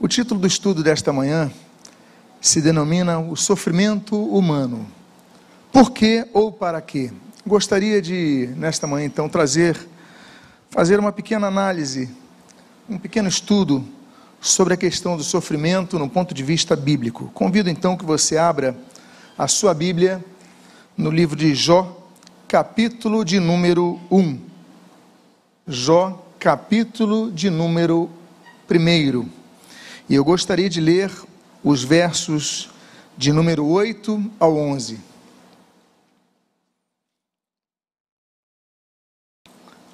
O título do estudo desta manhã se denomina O Sofrimento Humano. Por que ou para quê? Gostaria de, nesta manhã, então, trazer, fazer uma pequena análise, um pequeno estudo sobre a questão do sofrimento no ponto de vista bíblico. Convido então que você abra a sua Bíblia no livro de Jó, capítulo de número 1. Jó, capítulo de número 1. E eu gostaria de ler os versos de número 8 ao 11.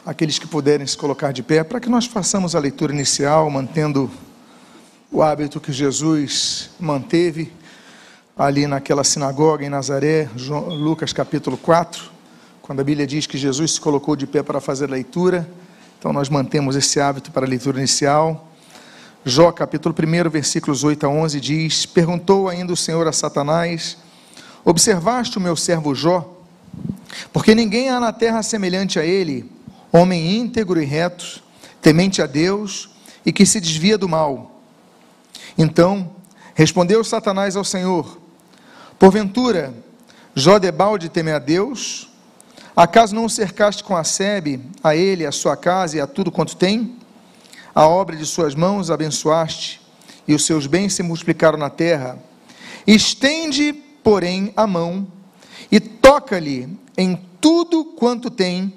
Aqueles que puderem se colocar de pé, para que nós façamos a leitura inicial, mantendo o hábito que Jesus manteve ali naquela sinagoga em Nazaré, Lucas capítulo 4, quando a Bíblia diz que Jesus se colocou de pé para fazer a leitura. Então nós mantemos esse hábito para a leitura inicial. Jó capítulo 1, versículos 8 a 11 diz: Perguntou ainda o Senhor a Satanás: Observaste o meu servo Jó? Porque ninguém há na terra semelhante a ele, homem íntegro e reto, temente a Deus e que se desvia do mal. Então respondeu Satanás ao Senhor: Porventura, Jó de balde teme a Deus? Acaso não o cercaste com a sebe, a ele, a sua casa e a tudo quanto tem? A obra de suas mãos abençoaste, e os seus bens se multiplicaram na terra. Estende, porém, a mão e toca-lhe em tudo quanto tem,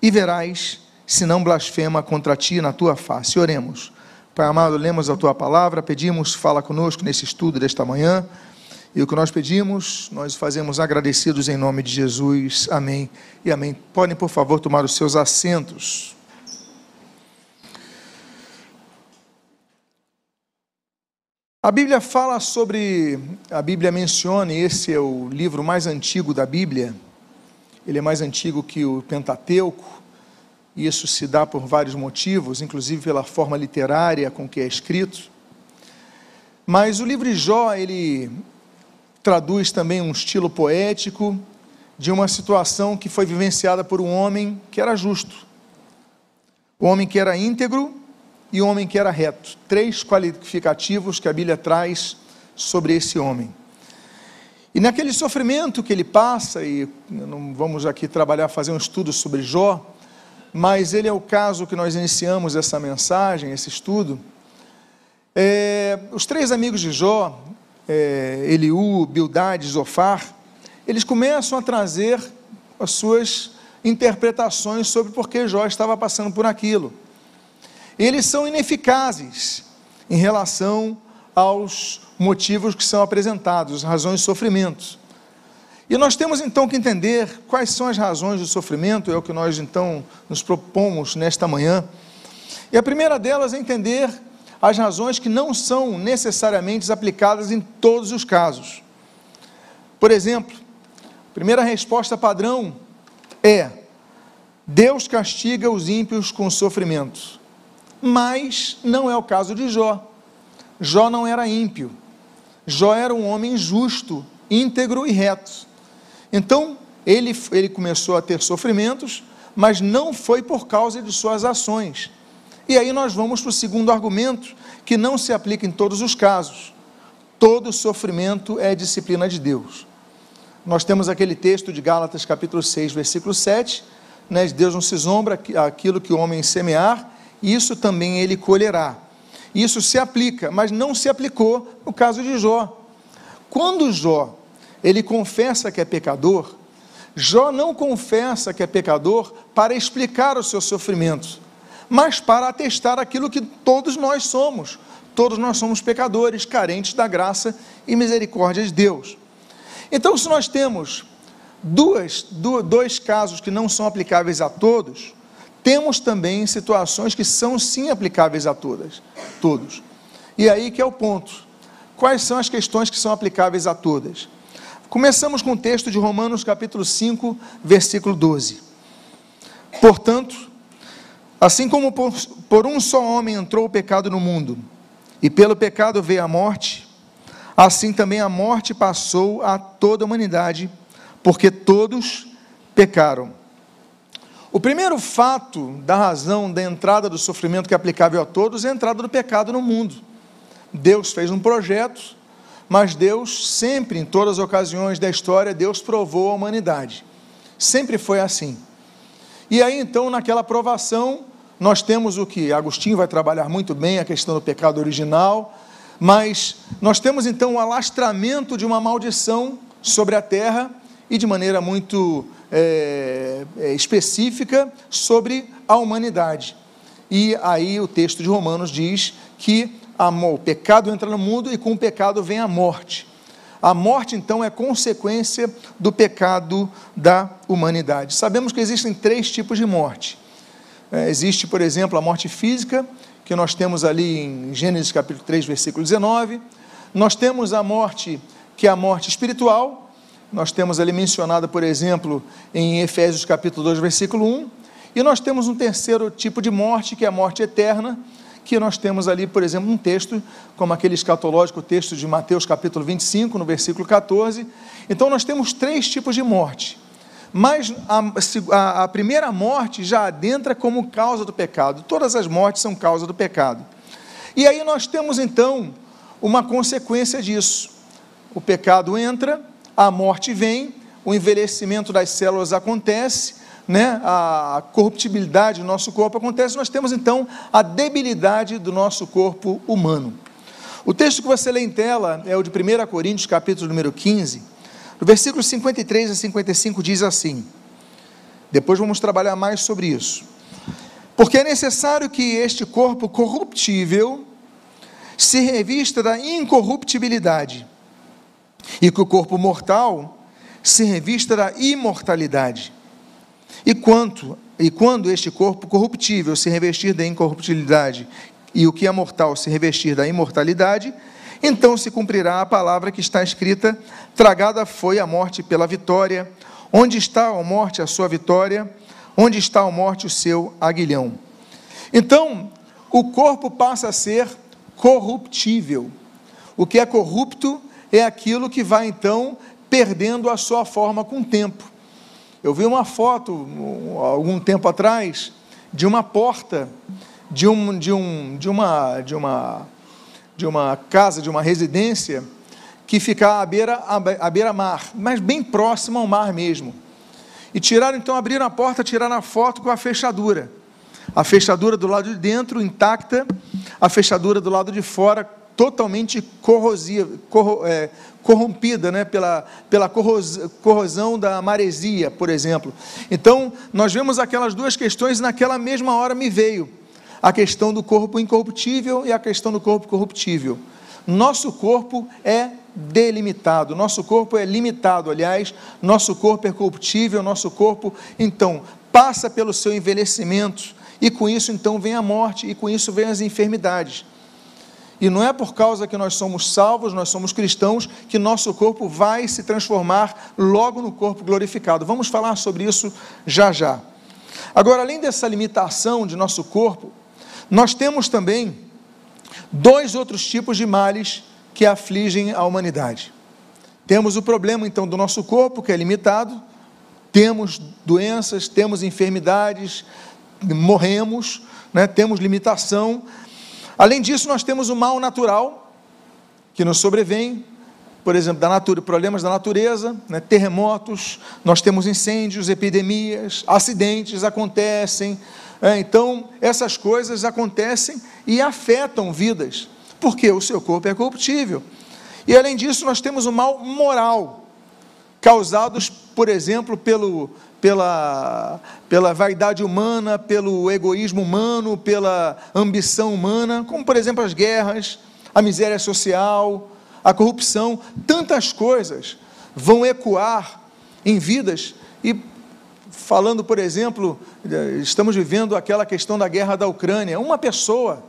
e verás se não blasfema contra ti na tua face. Oremos. Pai amado, lemos a tua palavra, pedimos, fala conosco nesse estudo desta manhã. E o que nós pedimos, nós fazemos agradecidos em nome de Jesus. Amém e amém. Podem, por favor, tomar os seus assentos. A Bíblia fala sobre, a Bíblia menciona, e esse é o livro mais antigo da Bíblia, ele é mais antigo que o Pentateuco, e isso se dá por vários motivos, inclusive pela forma literária com que é escrito. Mas o livro de Jó, ele traduz também um estilo poético de uma situação que foi vivenciada por um homem que era justo, um homem que era íntegro e homem que era reto. Três qualificativos que a Bíblia traz sobre esse homem. E naquele sofrimento que ele passa, e não vamos aqui trabalhar, fazer um estudo sobre Jó, mas ele é o caso que nós iniciamos essa mensagem, esse estudo. É, os três amigos de Jó, é, Eliú, Bildad, Zofar, eles começam a trazer as suas interpretações sobre por que Jó estava passando por aquilo eles são ineficazes em relação aos motivos que são apresentados, razões de sofrimento. E nós temos então que entender quais são as razões do sofrimento, é o que nós então nos propomos nesta manhã. E a primeira delas é entender as razões que não são necessariamente aplicadas em todos os casos. Por exemplo, a primeira resposta padrão é: Deus castiga os ímpios com sofrimento mas não é o caso de Jó. Jó não era ímpio. Jó era um homem justo, íntegro e reto. Então, ele, ele começou a ter sofrimentos, mas não foi por causa de suas ações. E aí nós vamos para o segundo argumento, que não se aplica em todos os casos. Todo sofrimento é disciplina de Deus. Nós temos aquele texto de Gálatas capítulo 6, versículo 7, né, Deus não se zombra aquilo que o homem semear, isso também ele colherá. Isso se aplica, mas não se aplicou no caso de Jó. Quando Jó, ele confessa que é pecador, Jó não confessa que é pecador para explicar o seu sofrimento, mas para atestar aquilo que todos nós somos. Todos nós somos pecadores, carentes da graça e misericórdia de Deus. Então, se nós temos duas, dois casos que não são aplicáveis a todos, temos também situações que são sim aplicáveis a todas, todos. E aí que é o ponto. Quais são as questões que são aplicáveis a todas? Começamos com o texto de Romanos capítulo 5, versículo 12. Portanto, assim como por, por um só homem entrou o pecado no mundo, e pelo pecado veio a morte, assim também a morte passou a toda a humanidade, porque todos pecaram. O primeiro fato da razão da entrada do sofrimento que é aplicável a todos é a entrada do pecado no mundo. Deus fez um projeto, mas Deus sempre, em todas as ocasiões da história, Deus provou a humanidade. Sempre foi assim. E aí então, naquela provação, nós temos o que Agostinho vai trabalhar muito bem, a questão do pecado original, mas nós temos então o alastramento de uma maldição sobre a terra e de maneira muito é, é, específica sobre a humanidade. E aí o texto de Romanos diz que o pecado entra no mundo e com o pecado vem a morte. A morte, então, é consequência do pecado da humanidade. Sabemos que existem três tipos de morte. É, existe, por exemplo, a morte física, que nós temos ali em Gênesis capítulo 3, versículo 19. Nós temos a morte, que é a morte espiritual. Nós temos ali mencionada, por exemplo, em Efésios capítulo 2, versículo 1. E nós temos um terceiro tipo de morte, que é a morte eterna, que nós temos ali, por exemplo, um texto, como aquele escatológico texto de Mateus capítulo 25, no versículo 14. Então nós temos três tipos de morte. Mas a, a, a primeira morte já adentra como causa do pecado. Todas as mortes são causa do pecado. E aí nós temos então uma consequência disso. O pecado entra, a morte vem, o envelhecimento das células acontece, né, a corruptibilidade do nosso corpo acontece, nós temos então a debilidade do nosso corpo humano. O texto que você lê em tela é o de 1 Coríntios, capítulo número 15, no versículo 53 a 55 diz assim: depois vamos trabalhar mais sobre isso. Porque é necessário que este corpo corruptível se revista da incorruptibilidade, e que o corpo mortal se revista da imortalidade. E quanto e quando este corpo corruptível se revestir da incorruptibilidade e o que é mortal se revestir da imortalidade, então se cumprirá a palavra que está escrita: tragada foi a morte pela vitória. Onde está a morte a sua vitória? Onde está a morte o seu aguilhão? Então, o corpo passa a ser corruptível. O que é corrupto é aquilo que vai então perdendo a sua forma com o tempo. Eu vi uma foto, algum tempo atrás, de uma porta de, um, de, um, de, uma, de, uma, de uma casa, de uma residência, que fica à beira, à beira-mar, mas bem próximo ao mar mesmo. E tiraram, então, abriram a porta, tiraram a foto com a fechadura. A fechadura do lado de dentro intacta, a fechadura do lado de fora totalmente corrosiva, corro, é, corrompida né, pela, pela corrosão da maresia, por exemplo. Então, nós vemos aquelas duas questões e naquela mesma hora me veio a questão do corpo incorruptível e a questão do corpo corruptível. Nosso corpo é delimitado, nosso corpo é limitado, aliás, nosso corpo é corruptível, nosso corpo, então, passa pelo seu envelhecimento, e com isso, então, vem a morte, e com isso vem as enfermidades. E não é por causa que nós somos salvos, nós somos cristãos, que nosso corpo vai se transformar logo no corpo glorificado. Vamos falar sobre isso já já. Agora, além dessa limitação de nosso corpo, nós temos também dois outros tipos de males que afligem a humanidade. Temos o problema, então, do nosso corpo, que é limitado, temos doenças, temos enfermidades, morremos, né, temos limitação, Além disso, nós temos o mal natural que nos sobrevém, por exemplo, da natura, problemas da natureza, né, terremotos, nós temos incêndios, epidemias, acidentes acontecem. É, então, essas coisas acontecem e afetam vidas, porque o seu corpo é corruptível. E além disso, nós temos o mal moral, causados, por exemplo, pelo, pela, pela vaidade humana, pelo egoísmo humano, pela ambição humana, como por exemplo as guerras, a miséria social, a corrupção, tantas coisas vão ecoar em vidas e falando, por exemplo, estamos vivendo aquela questão da guerra da Ucrânia, uma pessoa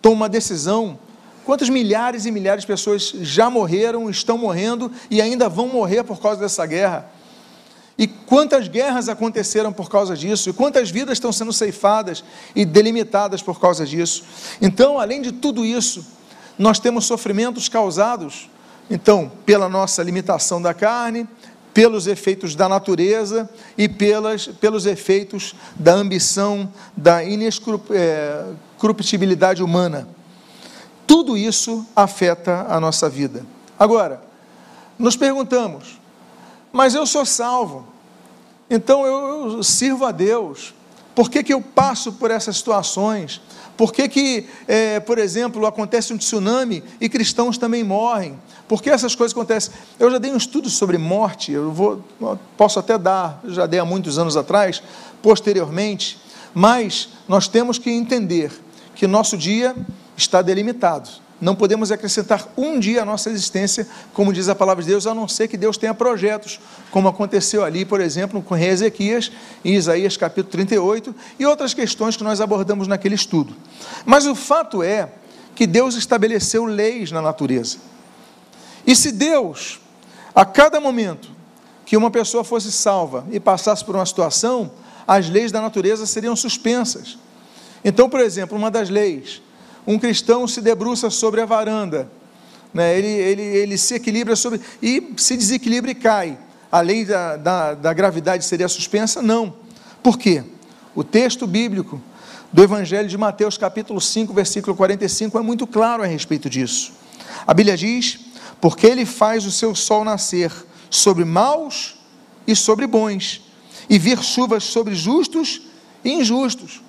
toma uma decisão, quantas milhares e milhares de pessoas já morreram, estão morrendo e ainda vão morrer por causa dessa guerra? E quantas guerras aconteceram por causa disso, e quantas vidas estão sendo ceifadas e delimitadas por causa disso. Então, além de tudo isso, nós temos sofrimentos causados, então, pela nossa limitação da carne, pelos efeitos da natureza e pelas, pelos efeitos da ambição, da inescruptibilidade humana. Tudo isso afeta a nossa vida. Agora, nos perguntamos, mas eu sou salvo, então eu sirvo a Deus, por que, que eu passo por essas situações? Por que, que é, por exemplo, acontece um tsunami e cristãos também morrem? Por que essas coisas acontecem? Eu já dei um estudo sobre morte, eu vou, posso até dar, já dei há muitos anos atrás, posteriormente, mas nós temos que entender que nosso dia está delimitado. Não podemos acrescentar um dia à nossa existência, como diz a palavra de Deus, a não ser que Deus tenha projetos, como aconteceu ali, por exemplo, com rei Ezequias, em Isaías capítulo 38, e outras questões que nós abordamos naquele estudo. Mas o fato é que Deus estabeleceu leis na natureza. E se Deus, a cada momento que uma pessoa fosse salva e passasse por uma situação, as leis da natureza seriam suspensas. Então, por exemplo, uma das leis um cristão se debruça sobre a varanda, né? ele, ele, ele se equilibra sobre e se desequilibra e cai. A lei da, da, da gravidade seria suspensa? Não. Por quê? O texto bíblico do Evangelho de Mateus, capítulo 5, versículo 45, é muito claro a respeito disso. A Bíblia diz: Porque ele faz o seu sol nascer sobre maus e sobre bons, e vir chuvas sobre justos e injustos.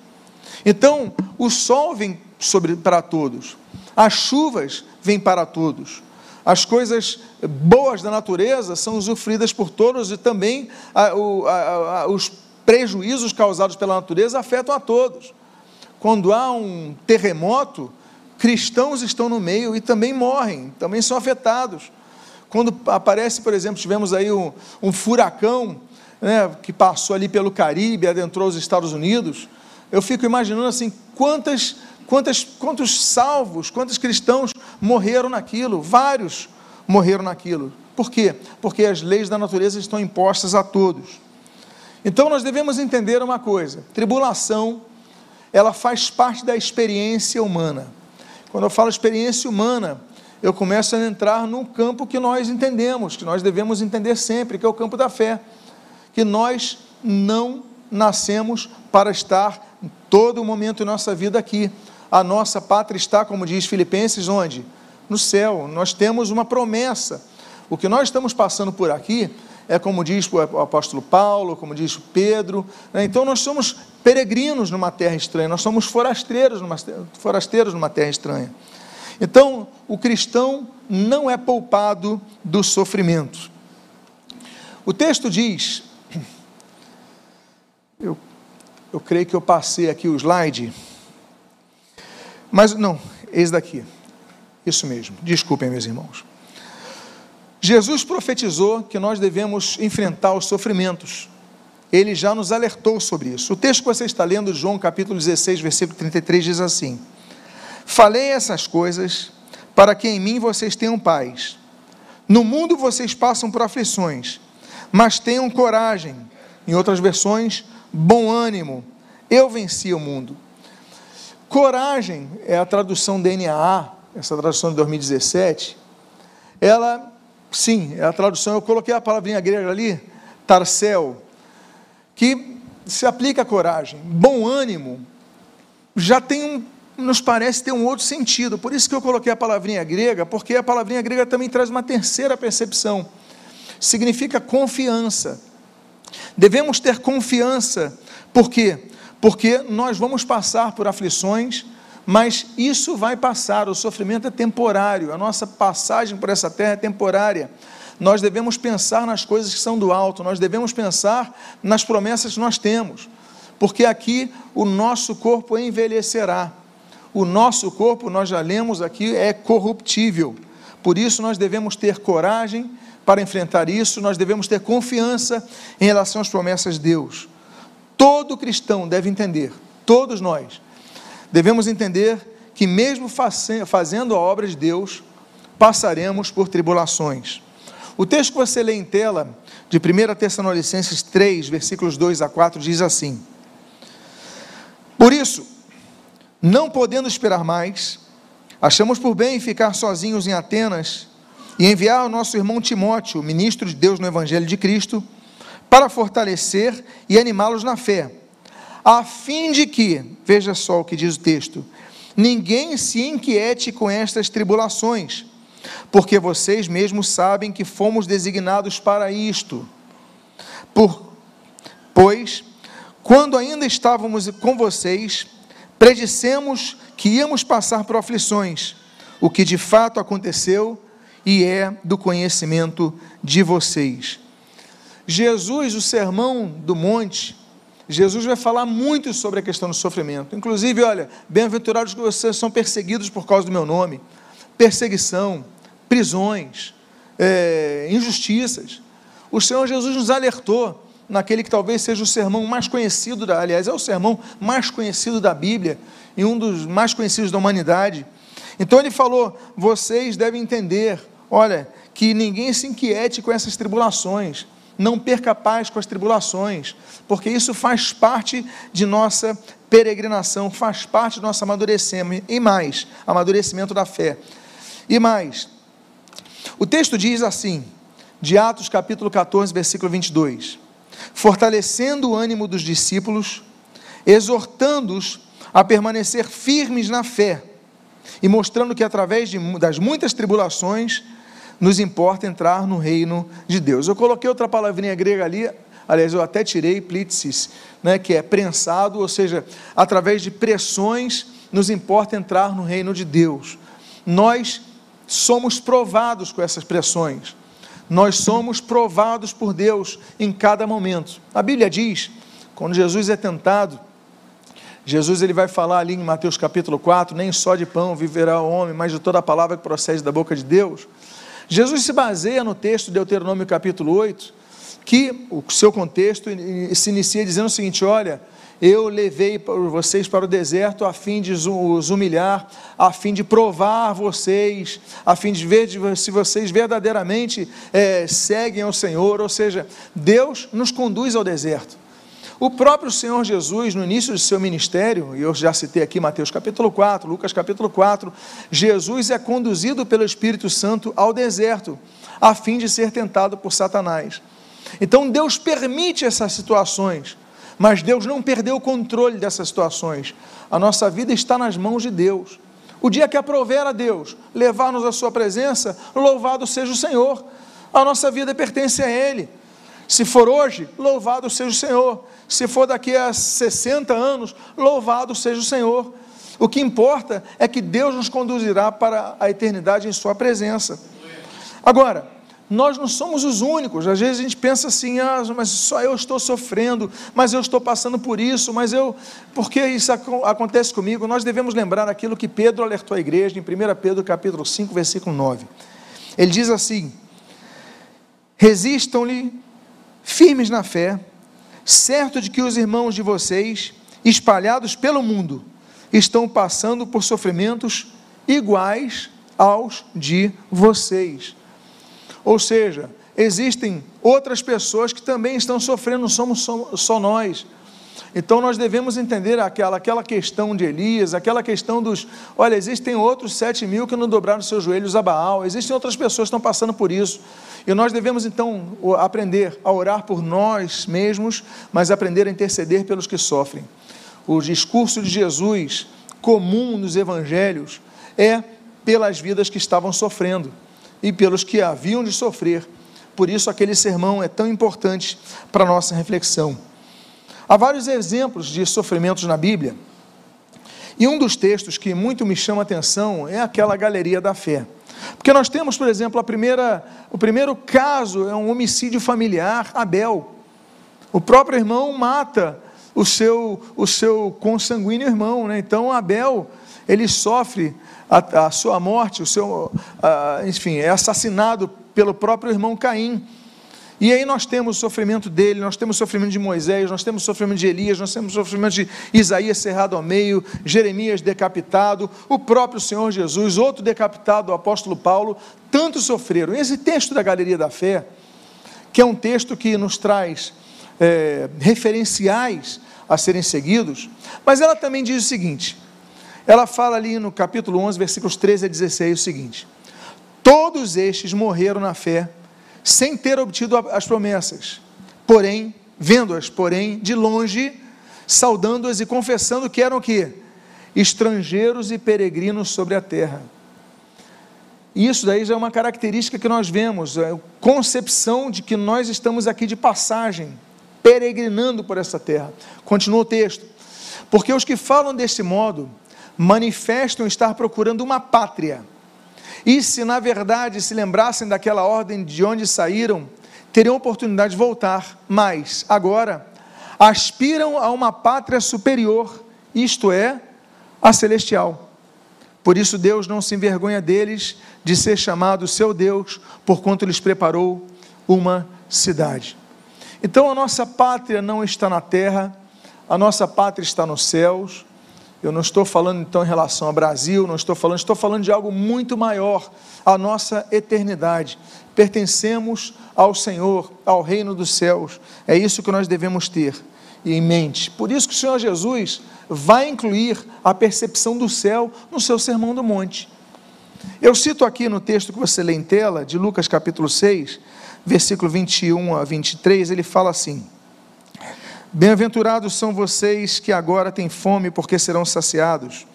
Então, o sol vem sobre, para todos. As chuvas vêm para todos. As coisas boas da natureza são usufruídas por todos e também a, a, a, os prejuízos causados pela natureza afetam a todos. Quando há um terremoto, cristãos estão no meio e também morrem, também são afetados. Quando aparece, por exemplo, tivemos aí um, um furacão né, que passou ali pelo Caribe, adentrou os Estados Unidos, eu fico imaginando assim, quantas Quantos, salvos, quantos cristãos morreram naquilo? Vários morreram naquilo. Por quê? Porque as leis da natureza estão impostas a todos. Então nós devemos entender uma coisa: tribulação, ela faz parte da experiência humana. Quando eu falo experiência humana, eu começo a entrar num campo que nós entendemos, que nós devemos entender sempre, que é o campo da fé. Que nós não nascemos para estar em todo momento de nossa vida aqui a nossa pátria está, como diz Filipenses, onde? No céu. Nós temos uma promessa. O que nós estamos passando por aqui é como diz o apóstolo Paulo, como diz Pedro. Né? Então nós somos peregrinos numa terra estranha, nós somos forasteiros numa, forasteiros numa terra estranha. Então o cristão não é poupado do sofrimento. O texto diz, eu, eu creio que eu passei aqui o slide. Mas não, eis daqui. Isso mesmo. Desculpem, meus irmãos. Jesus profetizou que nós devemos enfrentar os sofrimentos. Ele já nos alertou sobre isso. O texto que você está lendo, João capítulo 16, versículo 33, diz assim: Falei essas coisas para que em mim vocês tenham paz. No mundo vocês passam por aflições, mas tenham coragem. Em outras versões, bom ânimo. Eu venci o mundo. Coragem é a tradução DNA, essa tradução de 2017. Ela, sim, é a tradução, eu coloquei a palavrinha grega ali, tarcel, que se aplica a coragem. Bom ânimo já tem um, nos parece ter um outro sentido. Por isso que eu coloquei a palavrinha grega, porque a palavrinha grega também traz uma terceira percepção. Significa confiança. Devemos ter confiança, por quê? Porque nós vamos passar por aflições, mas isso vai passar, o sofrimento é temporário, a nossa passagem por essa terra é temporária. Nós devemos pensar nas coisas que são do alto, nós devemos pensar nas promessas que nós temos, porque aqui o nosso corpo envelhecerá. O nosso corpo, nós já lemos aqui, é corruptível. Por isso nós devemos ter coragem para enfrentar isso, nós devemos ter confiança em relação às promessas de Deus. Todo cristão deve entender, todos nós, devemos entender que, mesmo fazendo a obra de Deus, passaremos por tribulações. O texto que você lê em tela, de 1 Tessalonicenses 3, versículos 2 a 4, diz assim: Por isso, não podendo esperar mais, achamos por bem ficar sozinhos em Atenas e enviar o nosso irmão Timóteo, ministro de Deus no Evangelho de Cristo, para fortalecer e animá-los na fé, a fim de que, veja só o que diz o texto, ninguém se inquiete com estas tribulações, porque vocês mesmos sabem que fomos designados para isto. Por, pois, quando ainda estávamos com vocês, predissemos que íamos passar por aflições, o que de fato aconteceu e é do conhecimento de vocês. Jesus, o sermão do monte, Jesus vai falar muito sobre a questão do sofrimento. Inclusive, olha, bem-aventurados que vocês são perseguidos por causa do meu nome. Perseguição, prisões, é, injustiças. O Senhor Jesus nos alertou naquele que talvez seja o sermão mais conhecido, da, aliás, é o sermão mais conhecido da Bíblia e um dos mais conhecidos da humanidade. Então ele falou: vocês devem entender, olha, que ninguém se inquiete com essas tribulações não perca paz com as tribulações, porque isso faz parte de nossa peregrinação, faz parte do nosso amadurecimento, e mais, amadurecimento da fé. E mais, o texto diz assim, de Atos capítulo 14, versículo 22, fortalecendo o ânimo dos discípulos, exortando-os a permanecer firmes na fé, e mostrando que através de, das muitas tribulações, nos importa entrar no reino de Deus. Eu coloquei outra palavrinha grega ali, aliás, eu até tirei plitsis, né, que é prensado, ou seja, através de pressões nos importa entrar no reino de Deus. Nós somos provados com essas pressões. Nós somos provados por Deus em cada momento. A Bíblia diz, quando Jesus é tentado, Jesus ele vai falar ali em Mateus capítulo 4, nem só de pão viverá o homem, mas de toda a palavra que procede da boca de Deus. Jesus se baseia no texto de Deuteronômio capítulo 8, que o seu contexto se inicia dizendo o seguinte: olha, eu levei vocês para o deserto a fim de os humilhar, a fim de provar vocês, a fim de ver se vocês verdadeiramente é, seguem ao Senhor, ou seja, Deus nos conduz ao deserto. O próprio Senhor Jesus, no início do seu ministério, e eu já citei aqui Mateus capítulo 4, Lucas capítulo 4, Jesus é conduzido pelo Espírito Santo ao deserto, a fim de ser tentado por Satanás. Então Deus permite essas situações, mas Deus não perdeu o controle dessas situações. A nossa vida está nas mãos de Deus. O dia que aprover a Deus levar-nos à Sua presença, louvado seja o Senhor. A nossa vida pertence a Ele. Se for hoje, louvado seja o Senhor. Se for daqui a 60 anos, louvado seja o Senhor. O que importa é que Deus nos conduzirá para a eternidade em Sua presença. Agora, nós não somos os únicos. Às vezes a gente pensa assim, ah, mas só eu estou sofrendo, mas eu estou passando por isso, mas eu, por que isso acontece comigo? Nós devemos lembrar aquilo que Pedro alertou a igreja em 1 Pedro capítulo 5, versículo 9. Ele diz assim: Resistam-lhe firmes na fé, certo de que os irmãos de vocês, espalhados pelo mundo, estão passando por sofrimentos iguais aos de vocês. Ou seja, existem outras pessoas que também estão sofrendo, não somos só nós. Então nós devemos entender aquela, aquela questão de Elias, aquela questão dos. Olha, existem outros sete mil que não dobraram seus joelhos a Baal, existem outras pessoas que estão passando por isso. E nós devemos então aprender a orar por nós mesmos, mas aprender a interceder pelos que sofrem. O discurso de Jesus, comum nos evangelhos, é pelas vidas que estavam sofrendo e pelos que haviam de sofrer. Por isso, aquele sermão é tão importante para a nossa reflexão. Há vários exemplos de sofrimentos na Bíblia. E um dos textos que muito me chama a atenção é aquela galeria da fé. Porque nós temos, por exemplo, a primeira, o primeiro caso é um homicídio familiar, Abel. O próprio irmão mata o seu, o seu consanguíneo irmão. Né? Então, Abel, ele sofre a, a sua morte, o seu, a, enfim, é assassinado pelo próprio irmão Caim. E aí nós temos o sofrimento dele, nós temos o sofrimento de Moisés, nós temos o sofrimento de Elias, nós temos o sofrimento de Isaías cerrado ao meio, Jeremias decapitado, o próprio Senhor Jesus, outro decapitado, o apóstolo Paulo, tantos sofreram. Esse texto da Galeria da Fé, que é um texto que nos traz é, referenciais a serem seguidos, mas ela também diz o seguinte: ela fala ali no capítulo 11, versículos 13 a 16, o seguinte: Todos estes morreram na fé sem ter obtido as promessas, porém, vendo-as, porém, de longe, saudando-as e confessando que eram o quê? estrangeiros e peregrinos sobre a terra. Isso daí já é uma característica que nós vemos, é a concepção de que nós estamos aqui de passagem, peregrinando por essa terra. Continua o texto. Porque os que falam desse modo manifestam estar procurando uma pátria. E se na verdade se lembrassem daquela ordem de onde saíram, teriam oportunidade de voltar, mas agora aspiram a uma pátria superior, isto é, a celestial. Por isso Deus não se envergonha deles de ser chamado seu Deus, porquanto lhes preparou uma cidade. Então a nossa pátria não está na terra, a nossa pátria está nos céus. Eu não estou falando então em relação ao Brasil, não estou falando, estou falando de algo muito maior, a nossa eternidade. Pertencemos ao Senhor, ao reino dos céus. É isso que nós devemos ter em mente. Por isso que o Senhor Jesus vai incluir a percepção do céu no seu Sermão do Monte. Eu cito aqui no texto que você lê em tela, de Lucas capítulo 6, versículo 21 a 23, ele fala assim: Bem-aventurados são vocês que agora têm fome, porque serão saciados.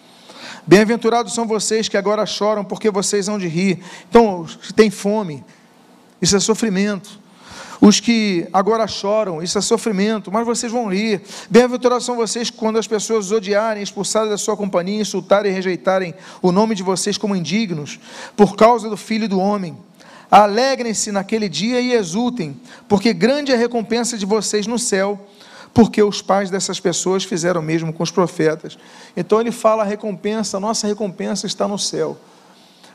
Bem-aventurados são vocês que agora choram, porque vocês hão de rir. Então, tem fome, isso é sofrimento. Os que agora choram, isso é sofrimento, mas vocês vão rir. Bem-aventurados são vocês quando as pessoas os odiarem, expulsarem da sua companhia, insultarem e rejeitarem o nome de vocês como indignos, por causa do Filho do Homem. Alegrem-se naquele dia e exultem, porque grande é a recompensa de vocês no céu, porque os pais dessas pessoas fizeram o mesmo com os profetas. Então ele fala a recompensa, a nossa recompensa está no céu.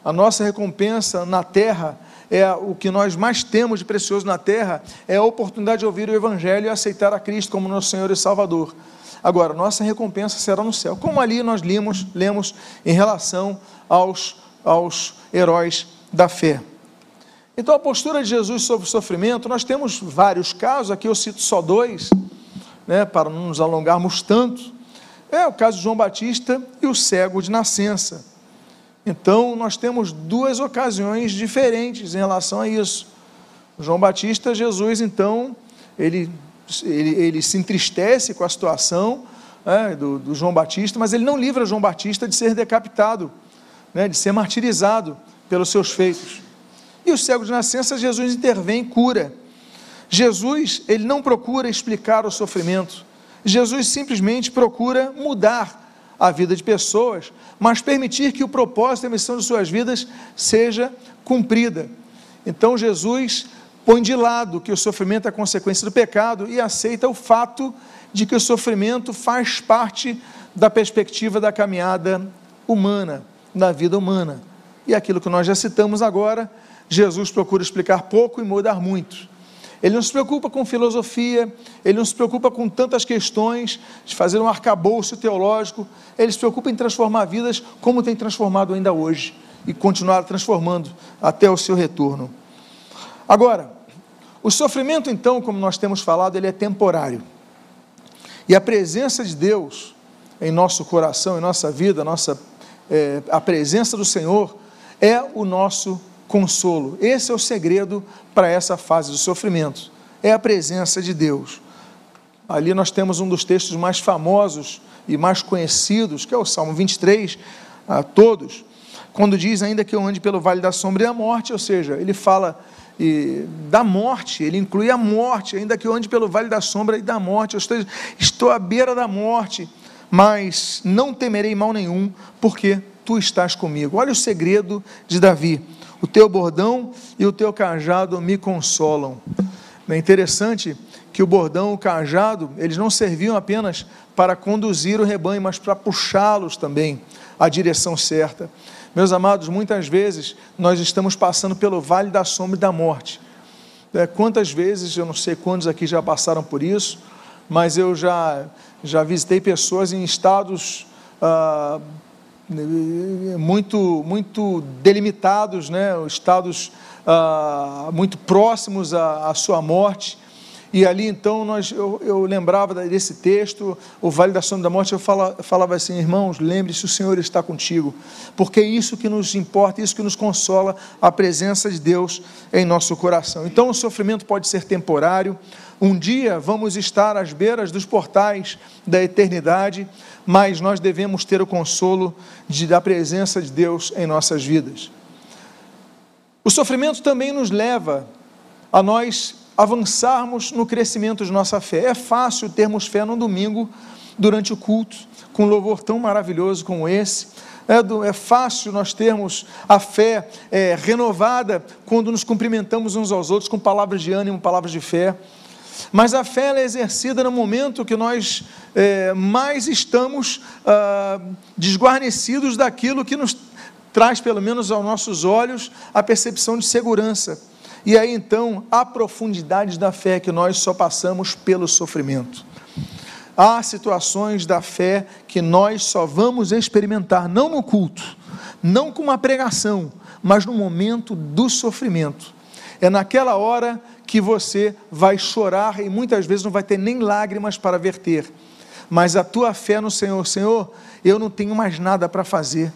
A nossa recompensa na terra é o que nós mais temos de precioso na terra, é a oportunidade de ouvir o Evangelho e aceitar a Cristo como nosso Senhor e Salvador. Agora, nossa recompensa será no céu, como ali nós limos, lemos em relação aos, aos heróis da fé. Então, a postura de Jesus sobre o sofrimento, nós temos vários casos, aqui eu cito só dois, né, para não nos alongarmos tanto. É o caso de João Batista e o cego de nascença. Então, nós temos duas ocasiões diferentes em relação a isso. João Batista, Jesus, então, ele, ele, ele se entristece com a situação né, do, do, João Batista, mas ele não livra João Batista de ser decapitado, né, de ser martirizado pelos seus feitos. E o cego de nascença, Jesus intervém e cura. Jesus, ele não procura explicar o sofrimento. Jesus simplesmente procura mudar a vida de pessoas, mas permitir que o propósito e a missão de suas vidas seja cumprida. Então Jesus põe de lado que o sofrimento é consequência do pecado e aceita o fato de que o sofrimento faz parte da perspectiva da caminhada humana, da vida humana. E aquilo que nós já citamos agora, Jesus procura explicar pouco e mudar muito. Ele não se preocupa com filosofia, ele não se preocupa com tantas questões de fazer um arcabouço teológico, ele se preocupa em transformar vidas como tem transformado ainda hoje e continuar transformando até o seu retorno. Agora, o sofrimento, então, como nós temos falado, ele é temporário. E a presença de Deus em nosso coração, em nossa vida, nossa, é, a presença do Senhor é o nosso consolo. Esse é o segredo para essa fase do sofrimento. É a presença de Deus. Ali nós temos um dos textos mais famosos e mais conhecidos, que é o Salmo 23, a todos, quando diz ainda que eu ande pelo vale da sombra e da morte, ou seja, ele fala e, da morte, ele inclui a morte, ainda que eu ande pelo vale da sombra e da morte, eu estou, estou à beira da morte, mas não temerei mal nenhum, porque tu estás comigo. Olha o segredo de Davi o teu bordão e o teu cajado me consolam. É interessante que o bordão, o cajado, eles não serviam apenas para conduzir o rebanho, mas para puxá-los também à direção certa. Meus amados, muitas vezes nós estamos passando pelo vale da sombra e da morte. É, quantas vezes, eu não sei quantos aqui já passaram por isso, mas eu já, já visitei pessoas em estados ah, muito, muito delimitados, né? estados ah, muito próximos à, à, sua morte. E ali então nós, eu, eu lembrava desse texto, o Vale da Sombra da Morte, eu falava, falava assim, irmãos, lembre-se, o Senhor está contigo, porque é isso que nos importa, isso que nos consola, a presença de Deus em nosso coração. Então o sofrimento pode ser temporário, um dia vamos estar às beiras dos portais da eternidade, mas nós devemos ter o consolo de, da presença de Deus em nossas vidas. O sofrimento também nos leva a nós avançarmos no crescimento de nossa fé. É fácil termos fé no domingo, durante o culto, com um louvor tão maravilhoso como esse. É, do, é fácil nós termos a fé é, renovada quando nos cumprimentamos uns aos outros com palavras de ânimo, palavras de fé. Mas a fé é exercida no momento que nós é, mais estamos ah, desguarnecidos daquilo que nos traz, pelo menos aos nossos olhos, a percepção de segurança. E aí então, a profundidade da fé que nós só passamos pelo sofrimento. Há situações da fé que nós só vamos experimentar, não no culto, não com uma pregação, mas no momento do sofrimento. É naquela hora que você vai chorar e muitas vezes não vai ter nem lágrimas para verter. Mas a tua fé no Senhor, Senhor, eu não tenho mais nada para fazer,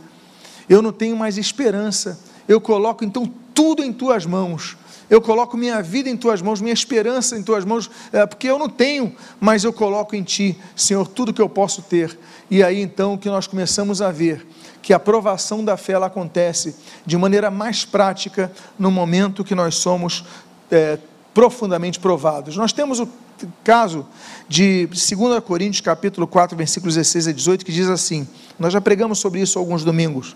eu não tenho mais esperança, eu coloco então tudo em tuas mãos eu coloco minha vida em tuas mãos, minha esperança em tuas mãos, é, porque eu não tenho, mas eu coloco em ti, Senhor, tudo que eu posso ter. E aí então que nós começamos a ver que a provação da fé ela acontece de maneira mais prática no momento que nós somos é, profundamente provados. Nós temos o caso de 2 Coríntios capítulo 4, versículos 16 a 18, que diz assim: nós já pregamos sobre isso alguns domingos.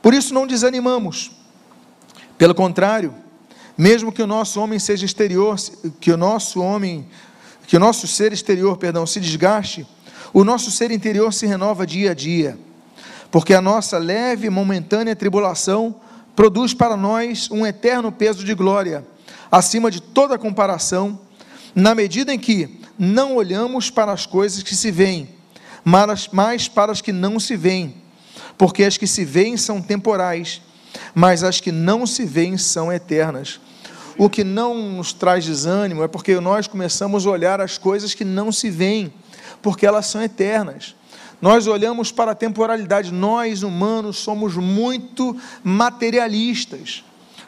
Por isso não desanimamos. Pelo contrário, mesmo que o nosso homem seja exterior, que o nosso homem, que o nosso ser exterior, perdão, se desgaste, o nosso ser interior se renova dia a dia. Porque a nossa leve e momentânea tribulação produz para nós um eterno peso de glória, acima de toda comparação, na medida em que não olhamos para as coisas que se veem, mas para as que não se veem, porque as que se veem são temporais mas as que não se veem são eternas. O que não nos traz desânimo é porque nós começamos a olhar as coisas que não se veem, porque elas são eternas. Nós olhamos para a temporalidade, nós humanos somos muito materialistas.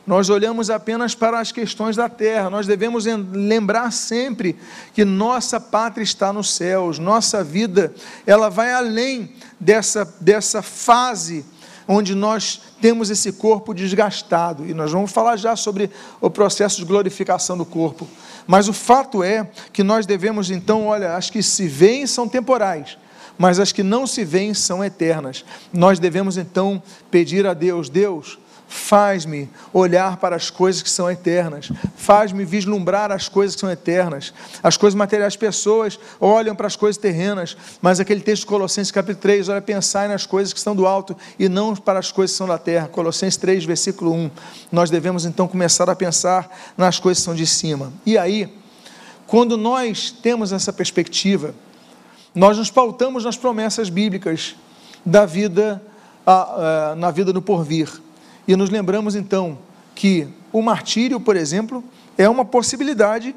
Nós olhamos apenas para as questões da terra. Nós devemos lembrar sempre que nossa pátria está nos céus. Nossa vida, ela vai além dessa dessa fase onde nós temos esse corpo desgastado, e nós vamos falar já sobre o processo de glorificação do corpo. Mas o fato é que nós devemos então, olha, as que se veem são temporais, mas as que não se veem são eternas. Nós devemos então pedir a Deus: Deus, Faz-me olhar para as coisas que são eternas. Faz-me vislumbrar as coisas que são eternas. As coisas materiais, as pessoas olham para as coisas terrenas, mas aquele texto de Colossenses capítulo 3, olha, pensar nas coisas que estão do alto e não para as coisas que são da terra. Colossenses 3, versículo 1. Nós devemos então começar a pensar nas coisas que são de cima. E aí, quando nós temos essa perspectiva, nós nos pautamos nas promessas bíblicas da vida, na vida do porvir. E nos lembramos então que o martírio, por exemplo, é uma possibilidade,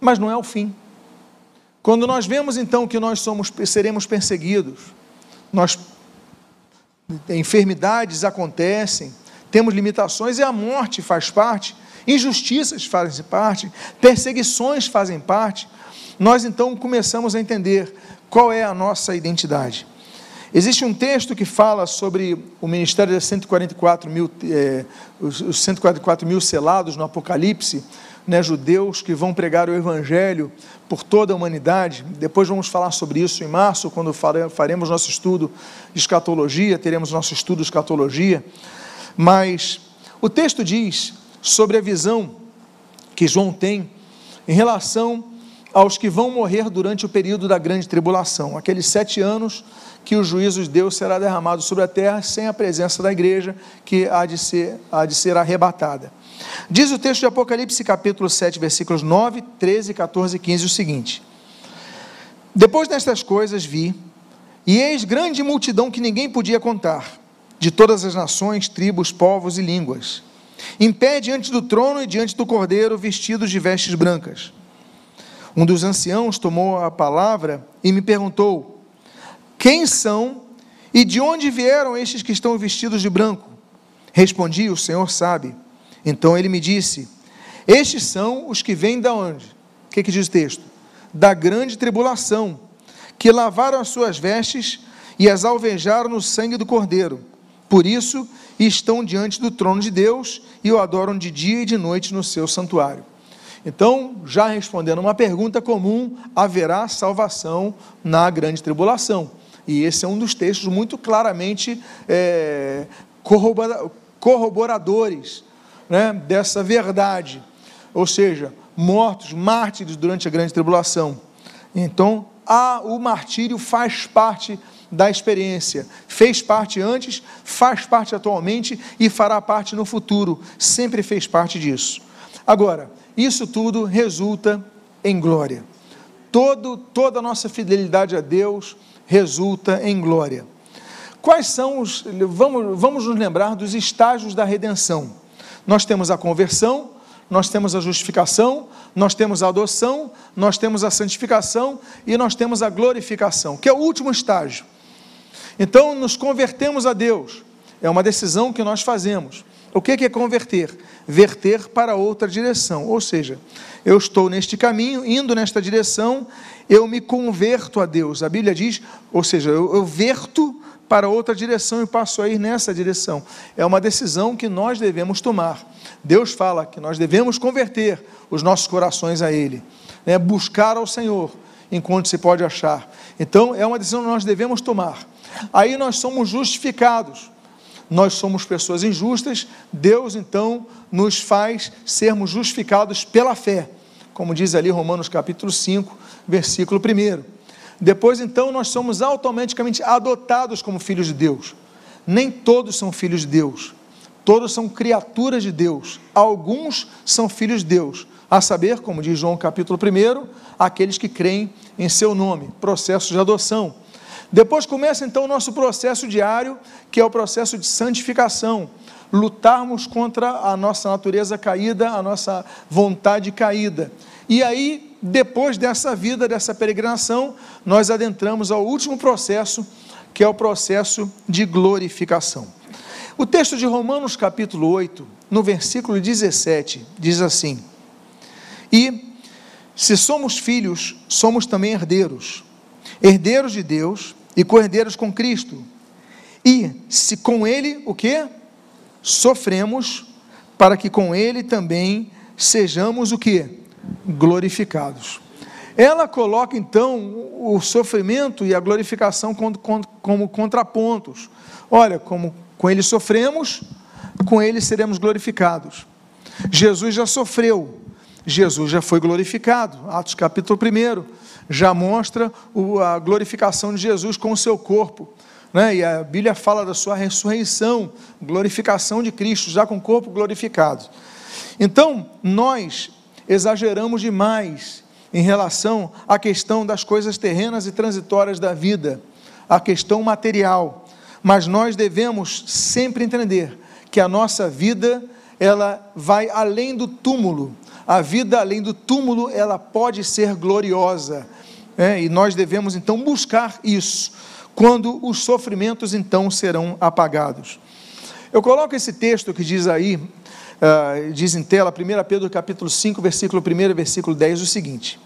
mas não é o fim. Quando nós vemos então que nós somos, seremos perseguidos, nós enfermidades acontecem, temos limitações e a morte faz parte, injustiças fazem parte, perseguições fazem parte. Nós então começamos a entender qual é a nossa identidade. Existe um texto que fala sobre o ministério de 144 mil, é, os 144 mil selados no Apocalipse, né, judeus que vão pregar o Evangelho por toda a humanidade. Depois vamos falar sobre isso em março, quando faremos nosso estudo de escatologia, teremos nosso estudo de escatologia. Mas o texto diz sobre a visão que João tem em relação aos que vão morrer durante o período da grande tribulação, aqueles sete anos que o juízo de Deus será derramado sobre a terra sem a presença da igreja, que há de ser, há de ser arrebatada. Diz o texto de Apocalipse, capítulo 7, versículos 9, 13, 14 e 15 o seguinte: Depois destas coisas vi, e eis grande multidão que ninguém podia contar, de todas as nações, tribos, povos e línguas, em pé diante do trono e diante do cordeiro, vestidos de vestes brancas Um dos anciãos tomou a palavra e me perguntou: Quem são e de onde vieram estes que estão vestidos de branco? Respondi: O Senhor sabe. Então ele me disse: Estes são os que vêm da onde? O que, que diz o texto? Da grande tribulação, que lavaram as suas vestes e as alvejaram no sangue do Cordeiro. Por isso estão diante do trono de Deus e o adoram de dia e de noite no seu santuário. Então, já respondendo uma pergunta comum, haverá salvação na grande tribulação. E esse é um dos textos muito claramente é, corroboradores né, dessa verdade. Ou seja, mortos, mártires durante a grande tribulação. Então, a, o martírio faz parte da experiência. Fez parte antes, faz parte atualmente e fará parte no futuro. Sempre fez parte disso. Agora, isso tudo resulta em glória. Todo, toda a nossa fidelidade a Deus resulta em glória. Quais são os. Vamos, vamos nos lembrar dos estágios da redenção. Nós temos a conversão, nós temos a justificação, nós temos a adoção, nós temos a santificação e nós temos a glorificação, que é o último estágio. Então, nos convertemos a Deus, é uma decisão que nós fazemos. O que é converter? Verter para outra direção, ou seja, eu estou neste caminho, indo nesta direção, eu me converto a Deus. A Bíblia diz, ou seja, eu, eu verto para outra direção e passo a ir nessa direção. É uma decisão que nós devemos tomar. Deus fala que nós devemos converter os nossos corações a Ele, né? buscar ao Senhor enquanto se pode achar. Então, é uma decisão que nós devemos tomar. Aí nós somos justificados. Nós somos pessoas injustas, Deus então nos faz sermos justificados pela fé, como diz ali Romanos capítulo 5, versículo 1. Depois então nós somos automaticamente adotados como filhos de Deus. Nem todos são filhos de Deus, todos são criaturas de Deus, alguns são filhos de Deus, a saber, como diz João capítulo 1, aqueles que creem em seu nome, processo de adoção. Depois começa então o nosso processo diário, que é o processo de santificação. Lutarmos contra a nossa natureza caída, a nossa vontade caída. E aí, depois dessa vida, dessa peregrinação, nós adentramos ao último processo, que é o processo de glorificação. O texto de Romanos, capítulo 8, no versículo 17, diz assim: E se somos filhos, somos também herdeiros, herdeiros de Deus e cordeiros com Cristo. E se com ele o que? Sofremos, para que com ele também sejamos o que? Glorificados. Ela coloca então o sofrimento e a glorificação como, contrapontos. Olha, como com ele sofremos, com ele seremos glorificados. Jesus já sofreu, Jesus já foi glorificado. Atos capítulo 1 já mostra a glorificação de Jesus com o seu corpo. Né? E a Bíblia fala da sua ressurreição, glorificação de Cristo, já com o corpo glorificado. Então, nós exageramos demais em relação à questão das coisas terrenas e transitórias da vida, a questão material. Mas nós devemos sempre entender que a nossa vida ela vai além do túmulo. A vida além do túmulo, ela pode ser gloriosa é, e nós devemos então buscar isso, quando os sofrimentos então serão apagados. Eu coloco esse texto que diz aí, uh, diz em tela, 1 Pedro capítulo 5, versículo 1 e versículo 10, o seguinte: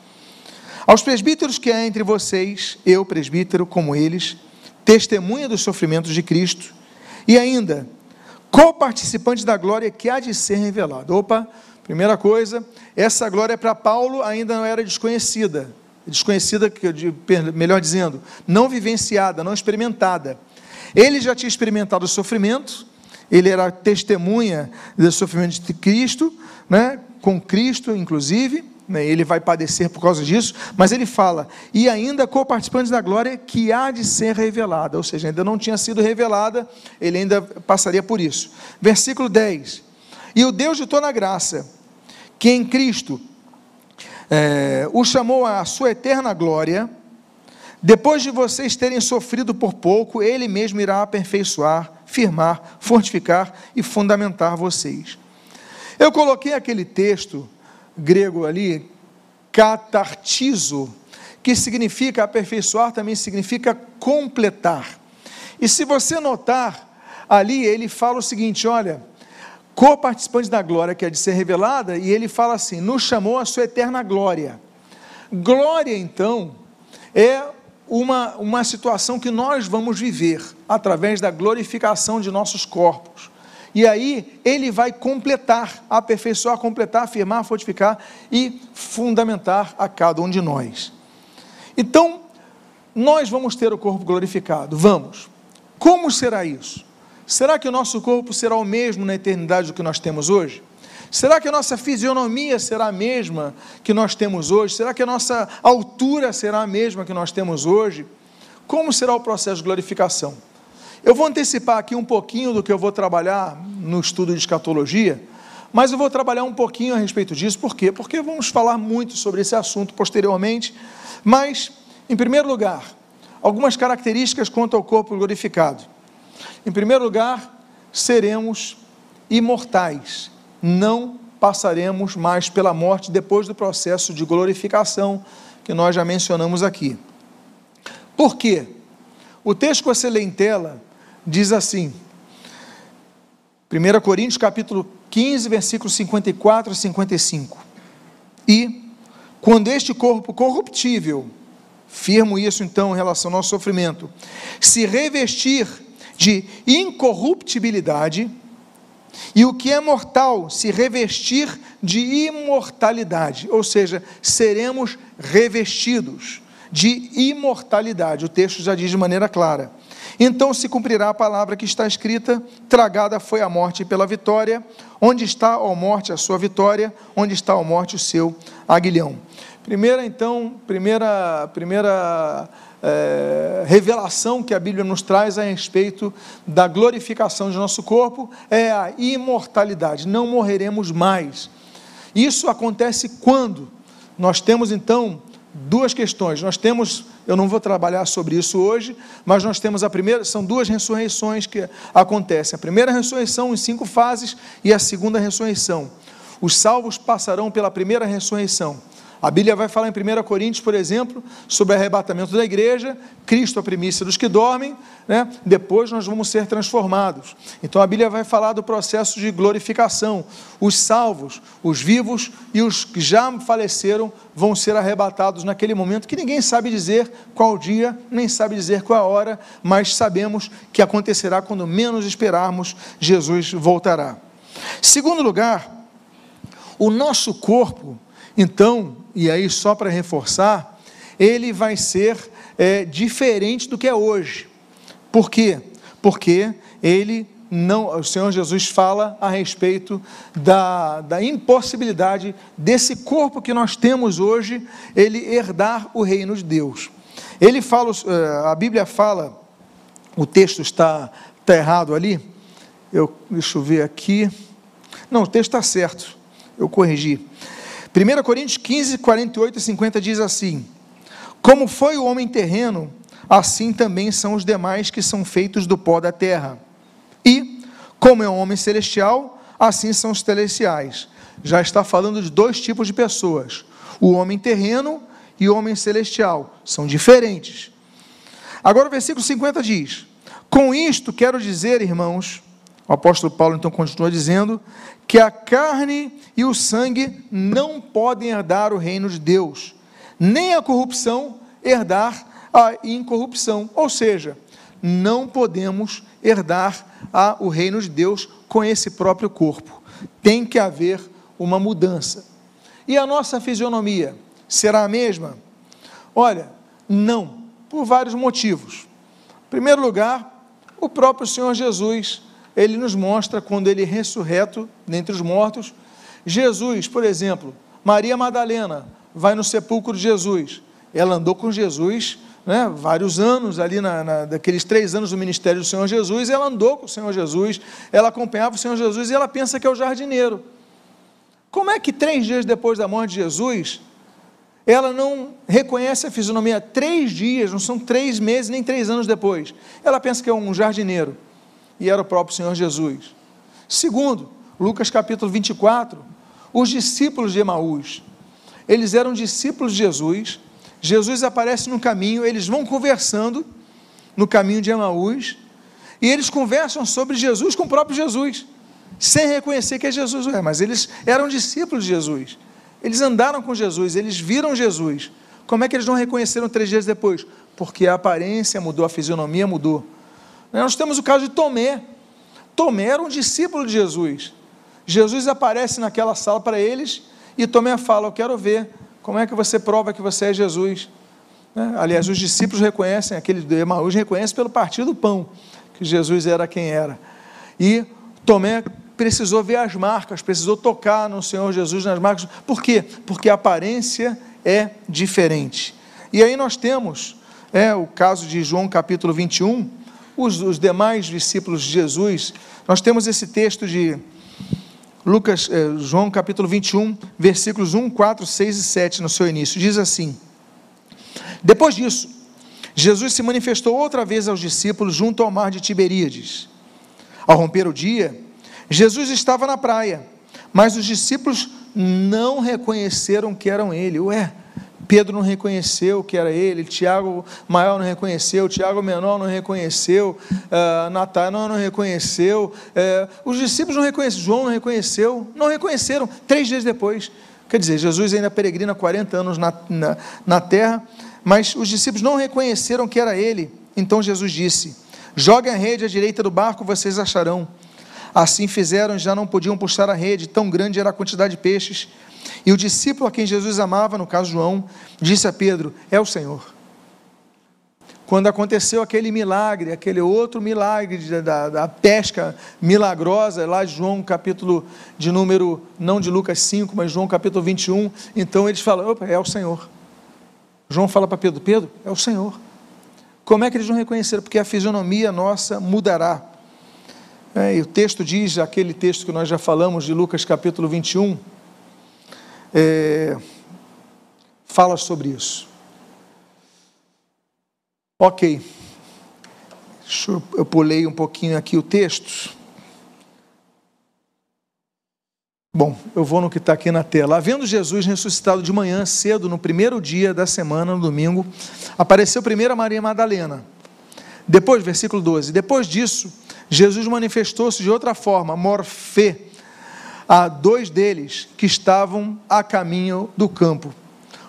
Aos presbíteros que há entre vocês, eu, presbítero, como eles, testemunha dos sofrimentos de Cristo, e ainda, co-participante da glória que há de ser revelada. Opa, primeira coisa, essa glória para Paulo ainda não era desconhecida desconhecida, melhor dizendo, não vivenciada, não experimentada. Ele já tinha experimentado o sofrimento, ele era testemunha do sofrimento de Cristo, né, com Cristo, inclusive, né, ele vai padecer por causa disso, mas ele fala, e ainda co-participantes da glória que há de ser revelada, ou seja, ainda não tinha sido revelada, ele ainda passaria por isso. Versículo 10: E o Deus de toda graça, que em Cristo é, o chamou à sua eterna glória, depois de vocês terem sofrido por pouco, Ele mesmo irá aperfeiçoar, firmar, fortificar e fundamentar vocês. Eu coloquei aquele texto grego ali, catartizo, que significa aperfeiçoar, também significa completar. E se você notar, ali ele fala o seguinte: olha, co-participantes da glória que é de ser revelada, e ele fala assim: nos chamou a sua eterna glória. Glória, então, é uma, uma situação que nós vamos viver através da glorificação de nossos corpos. E aí ele vai completar, aperfeiçoar, completar, afirmar, fortificar e fundamentar a cada um de nós. Então, nós vamos ter o corpo glorificado, vamos. Como será isso? Será que o nosso corpo será o mesmo na eternidade do que nós temos hoje? Será que a nossa fisionomia será a mesma que nós temos hoje? Será que a nossa altura será a mesma que nós temos hoje? Como será o processo de glorificação? Eu vou antecipar aqui um pouquinho do que eu vou trabalhar no estudo de escatologia, mas eu vou trabalhar um pouquinho a respeito disso, por quê? Porque vamos falar muito sobre esse assunto posteriormente, mas, em primeiro lugar, algumas características quanto ao corpo glorificado. Em primeiro lugar, seremos imortais, não passaremos mais pela morte depois do processo de glorificação que nós já mencionamos aqui. Por quê? O texto que você lê em tela diz assim, 1 Coríntios capítulo 15, versículos 54 e 55. E quando este corpo corruptível, firmo isso então em relação ao nosso sofrimento, se revestir de incorruptibilidade, e o que é mortal se revestir de imortalidade, ou seja, seremos revestidos de imortalidade. O texto já diz de maneira clara. Então se cumprirá a palavra que está escrita: tragada foi a morte pela vitória. Onde está, a morte, a sua vitória? Onde está, a morte, o seu aguilhão? Primeira, então, primeira, primeira é, revelação que a Bíblia nos traz a respeito da glorificação de nosso corpo é a imortalidade. Não morreremos mais. Isso acontece quando nós temos então duas questões. Nós temos, eu não vou trabalhar sobre isso hoje, mas nós temos a primeira, são duas ressurreições que acontecem. A primeira ressurreição em cinco fases e a segunda ressurreição. Os salvos passarão pela primeira ressurreição. A Bíblia vai falar em 1 Coríntios, por exemplo, sobre o arrebatamento da igreja, Cristo a primícia dos que dormem, né? depois nós vamos ser transformados. Então a Bíblia vai falar do processo de glorificação. Os salvos, os vivos e os que já faleceram vão ser arrebatados naquele momento que ninguém sabe dizer qual dia, nem sabe dizer qual a hora, mas sabemos que acontecerá quando menos esperarmos, Jesus voltará. Segundo lugar, o nosso corpo, então, e aí só para reforçar, ele vai ser é, diferente do que é hoje. Por quê? Porque ele não, o Senhor Jesus fala a respeito da, da impossibilidade desse corpo que nós temos hoje, ele herdar o reino de Deus. Ele fala, é, a Bíblia fala, o texto está, está errado ali, eu, deixa eu ver aqui, não, o texto está certo, eu corrigi. 1 Coríntios 15, 48 e 50 diz assim: Como foi o homem terreno, assim também são os demais que são feitos do pó da terra. E, como é o homem celestial, assim são os celestiais. Já está falando de dois tipos de pessoas: o homem terreno e o homem celestial. São diferentes. Agora o versículo 50 diz: Com isto quero dizer, irmãos, o apóstolo Paulo então continua dizendo que a carne e o sangue não podem herdar o reino de Deus, nem a corrupção herdar a incorrupção. Ou seja, não podemos herdar a, o reino de Deus com esse próprio corpo. Tem que haver uma mudança. E a nossa fisionomia será a mesma? Olha, não, por vários motivos. Em primeiro lugar, o próprio Senhor Jesus ele nos mostra quando ele é ressurreto dentre os mortos. Jesus, por exemplo, Maria Madalena vai no sepulcro de Jesus. Ela andou com Jesus né, vários anos ali, na, na, daqueles três anos do ministério do Senhor Jesus, ela andou com o Senhor Jesus, ela acompanhava o Senhor Jesus e ela pensa que é o jardineiro. Como é que três dias depois da morte de Jesus, ela não reconhece a fisionomia? Três dias, não são três meses nem três anos depois. Ela pensa que é um jardineiro e era o próprio Senhor Jesus. Segundo, Lucas capítulo 24, os discípulos de Emaús. eles eram discípulos de Jesus. Jesus aparece no caminho, eles vão conversando no caminho de Emaús, e eles conversam sobre Jesus com o próprio Jesus, sem reconhecer que é Jesus. Mas eles eram discípulos de Jesus. Eles andaram com Jesus, eles viram Jesus. Como é que eles não reconheceram três dias depois? Porque a aparência mudou, a fisionomia mudou. Nós temos o caso de Tomé. Tomé era um discípulo de Jesus. Jesus aparece naquela sala para eles e Tomé fala: Eu quero ver como é que você prova que você é Jesus. Né? Aliás, os discípulos reconhecem, aquele de Emaús reconhece pelo partido do pão, que Jesus era quem era. E Tomé precisou ver as marcas, precisou tocar no Senhor Jesus nas marcas. Por quê? Porque a aparência é diferente. E aí nós temos é, o caso de João capítulo 21, os, os demais discípulos de Jesus, nós temos esse texto de Lucas, é, João capítulo 21, versículos 1, 4, 6 e 7 no seu início. Diz assim: Depois disso, Jesus se manifestou outra vez aos discípulos junto ao mar de Tiberíades. Ao romper o dia, Jesus estava na praia, mas os discípulos não reconheceram que eram ele. Ué, Pedro não reconheceu que era ele, Tiago maior não reconheceu, Tiago menor não reconheceu, uh, Natanael não reconheceu, uh, os discípulos não reconheceram, João não reconheceu, não reconheceram, três dias depois. Quer dizer, Jesus ainda peregrina 40 anos na, na, na terra, mas os discípulos não reconheceram que era ele. Então Jesus disse: Joguem a rede à direita do barco, vocês acharão. Assim fizeram, já não podiam puxar a rede, tão grande era a quantidade de peixes. E o discípulo a quem Jesus amava, no caso João, disse a Pedro: É o Senhor. Quando aconteceu aquele milagre, aquele outro milagre da, da pesca milagrosa, lá de João capítulo de número, não de Lucas 5, mas João capítulo 21, então eles falam: Opa, é o Senhor. João fala para Pedro: Pedro, é o Senhor. Como é que eles não reconheceram? Porque a fisionomia nossa mudará. É, e o texto diz, aquele texto que nós já falamos de Lucas capítulo 21, é, fala sobre isso. Ok. Eu, eu pulei um pouquinho aqui o texto. Bom, eu vou no que está aqui na tela. Havendo Jesus ressuscitado de manhã cedo, no primeiro dia da semana, no domingo, apareceu primeiro a Maria Madalena. Depois, versículo 12: Depois disso, Jesus manifestou-se de outra forma, morfê, a dois deles que estavam a caminho do campo.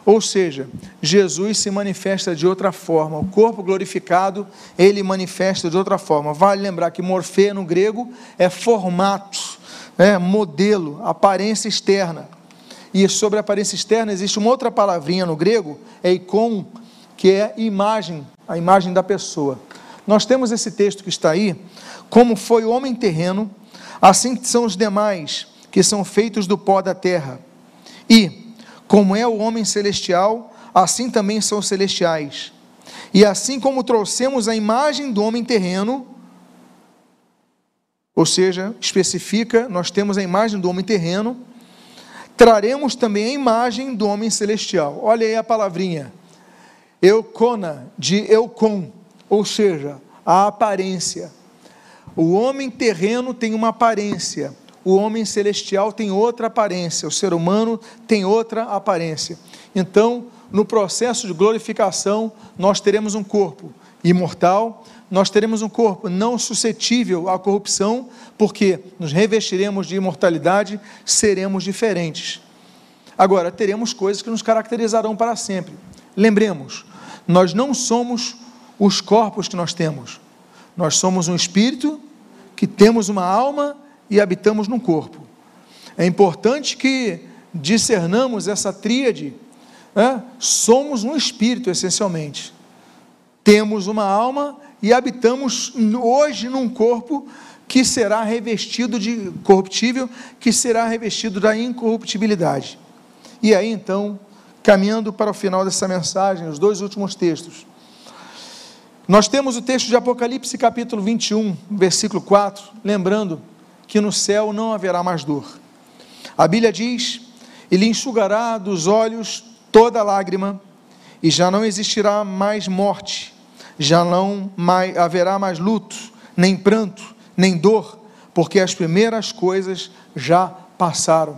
Ou seja, Jesus se manifesta de outra forma. O corpo glorificado, ele manifesta de outra forma. Vale lembrar que morfê no grego é formato, é modelo, aparência externa. E sobre aparência externa existe uma outra palavrinha no grego, é icon, que é imagem, a imagem da pessoa. Nós temos esse texto que está aí, como foi o homem terreno, assim são os demais que são feitos do pó da terra. E, como é o homem celestial, assim também são os celestiais. E assim como trouxemos a imagem do homem terreno, ou seja, especifica, nós temos a imagem do homem terreno, traremos também a imagem do homem celestial. Olha aí a palavrinha. Eucona, de eucon, ou seja, a aparência. O homem terreno tem uma aparência, o homem celestial tem outra aparência, o ser humano tem outra aparência. Então, no processo de glorificação, nós teremos um corpo imortal, nós teremos um corpo não suscetível à corrupção, porque nos revestiremos de imortalidade, seremos diferentes. Agora, teremos coisas que nos caracterizarão para sempre. Lembremos, nós não somos os corpos que nós temos, nós somos um espírito que temos uma alma e habitamos num corpo. É importante que discernamos essa tríade. Né? Somos um espírito, essencialmente. Temos uma alma e habitamos hoje num corpo que será revestido de corruptível, que será revestido da incorruptibilidade. E aí então, caminhando para o final dessa mensagem, os dois últimos textos. Nós temos o texto de Apocalipse, capítulo 21, versículo 4, lembrando que no céu não haverá mais dor. A Bíblia diz: Ele enxugará dos olhos toda lágrima, e já não existirá mais morte, já não mais, haverá mais luto, nem pranto, nem dor, porque as primeiras coisas já passaram.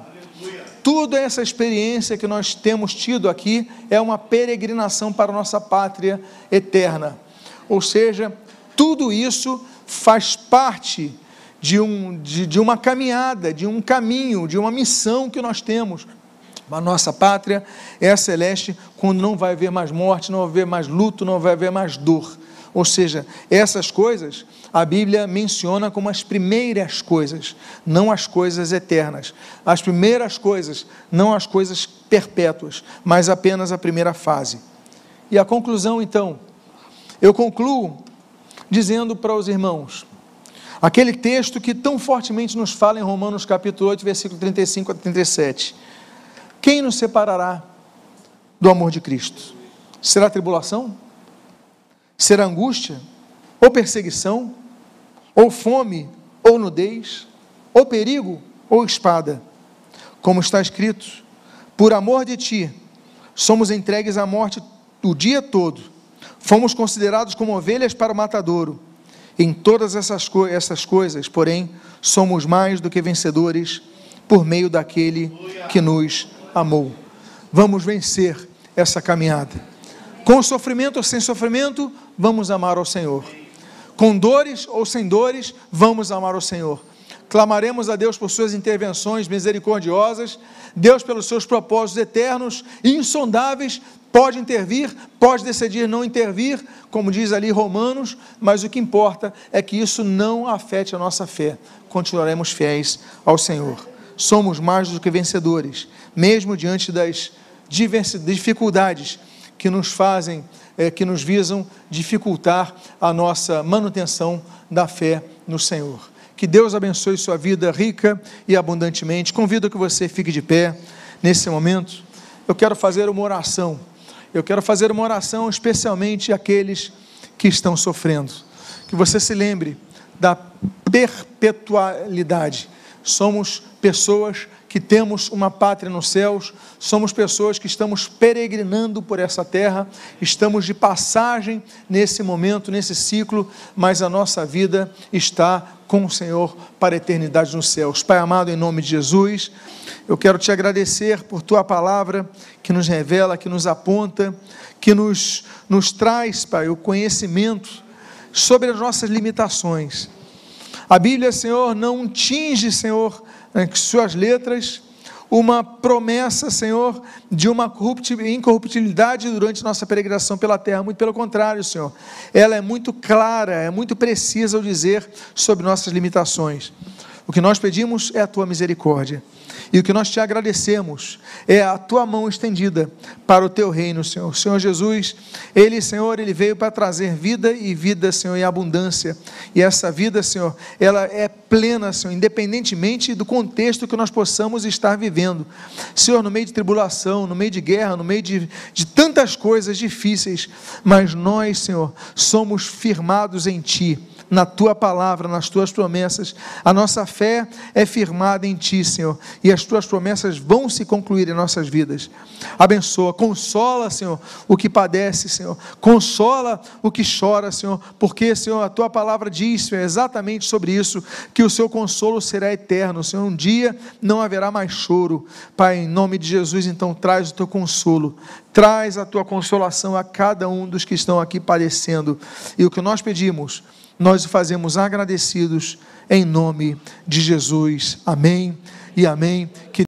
Toda essa experiência que nós temos tido aqui é uma peregrinação para a nossa pátria eterna. Ou seja, tudo isso faz parte de, um, de, de uma caminhada, de um caminho, de uma missão que nós temos. A nossa pátria é a celeste, quando não vai haver mais morte, não vai haver mais luto, não vai haver mais dor. Ou seja, essas coisas a Bíblia menciona como as primeiras coisas, não as coisas eternas. As primeiras coisas, não as coisas perpétuas, mas apenas a primeira fase. E a conclusão, então, eu concluo dizendo para os irmãos, aquele texto que tão fortemente nos fala em Romanos capítulo 8, versículo 35 a 37. Quem nos separará do amor de Cristo? Será tribulação? Será angústia? Ou perseguição? Ou fome? Ou nudez? Ou perigo? Ou espada? Como está escrito: Por amor de ti, somos entregues à morte o dia todo. Fomos considerados como ovelhas para o matadouro. Em todas essas, co essas coisas, porém, somos mais do que vencedores por meio daquele que nos amou. Vamos vencer essa caminhada. Com sofrimento ou sem sofrimento, vamos amar ao Senhor. Com dores ou sem dores, vamos amar ao Senhor. Clamaremos a Deus por suas intervenções misericordiosas, Deus pelos seus propósitos eternos insondáveis, pode intervir, pode decidir não intervir, como diz ali Romanos, mas o que importa é que isso não afete a nossa fé. Continuaremos fiéis ao Senhor. Somos mais do que vencedores, mesmo diante das dificuldades que nos fazem, é, que nos visam dificultar a nossa manutenção da fé no Senhor. Que Deus abençoe sua vida rica e abundantemente. Convido que você fique de pé nesse momento. Eu quero fazer uma oração. Eu quero fazer uma oração especialmente àqueles que estão sofrendo. Que você se lembre da perpetualidade. Somos pessoas que temos uma pátria nos céus, somos pessoas que estamos peregrinando por essa terra, estamos de passagem nesse momento, nesse ciclo, mas a nossa vida está com o Senhor para a eternidade nos céus. Pai amado, em nome de Jesus, eu quero te agradecer por tua palavra que nos revela, que nos aponta, que nos, nos traz, Pai, o conhecimento sobre as nossas limitações. A Bíblia, Senhor, não tinge, Senhor, em suas letras, uma promessa, Senhor, de uma incorruptibilidade durante nossa peregrinação pela terra. Muito pelo contrário, Senhor. Ela é muito clara, é muito precisa ao dizer sobre nossas limitações. O que nós pedimos é a tua misericórdia. E o que nós te agradecemos é a tua mão estendida para o teu reino, Senhor. O Senhor Jesus, ele, Senhor, ele veio para trazer vida e vida, Senhor, em abundância. E essa vida, Senhor, ela é plena, Senhor, independentemente do contexto que nós possamos estar vivendo. Senhor, no meio de tribulação, no meio de guerra, no meio de, de tantas coisas difíceis, mas nós, Senhor, somos firmados em Ti na tua palavra, nas tuas promessas. A nossa fé é firmada em ti, Senhor, e as tuas promessas vão se concluir em nossas vidas. Abençoa, consola, Senhor, o que padece, Senhor. Consola o que chora, Senhor, porque, Senhor, a tua palavra diz, Senhor, exatamente sobre isso, que o seu consolo será eterno, Senhor. Um dia não haverá mais choro. Pai, em nome de Jesus, então traz o teu consolo. Traz a tua consolação a cada um dos que estão aqui padecendo. E o que nós pedimos, nós o fazemos agradecidos em nome de Jesus. Amém e amém. Que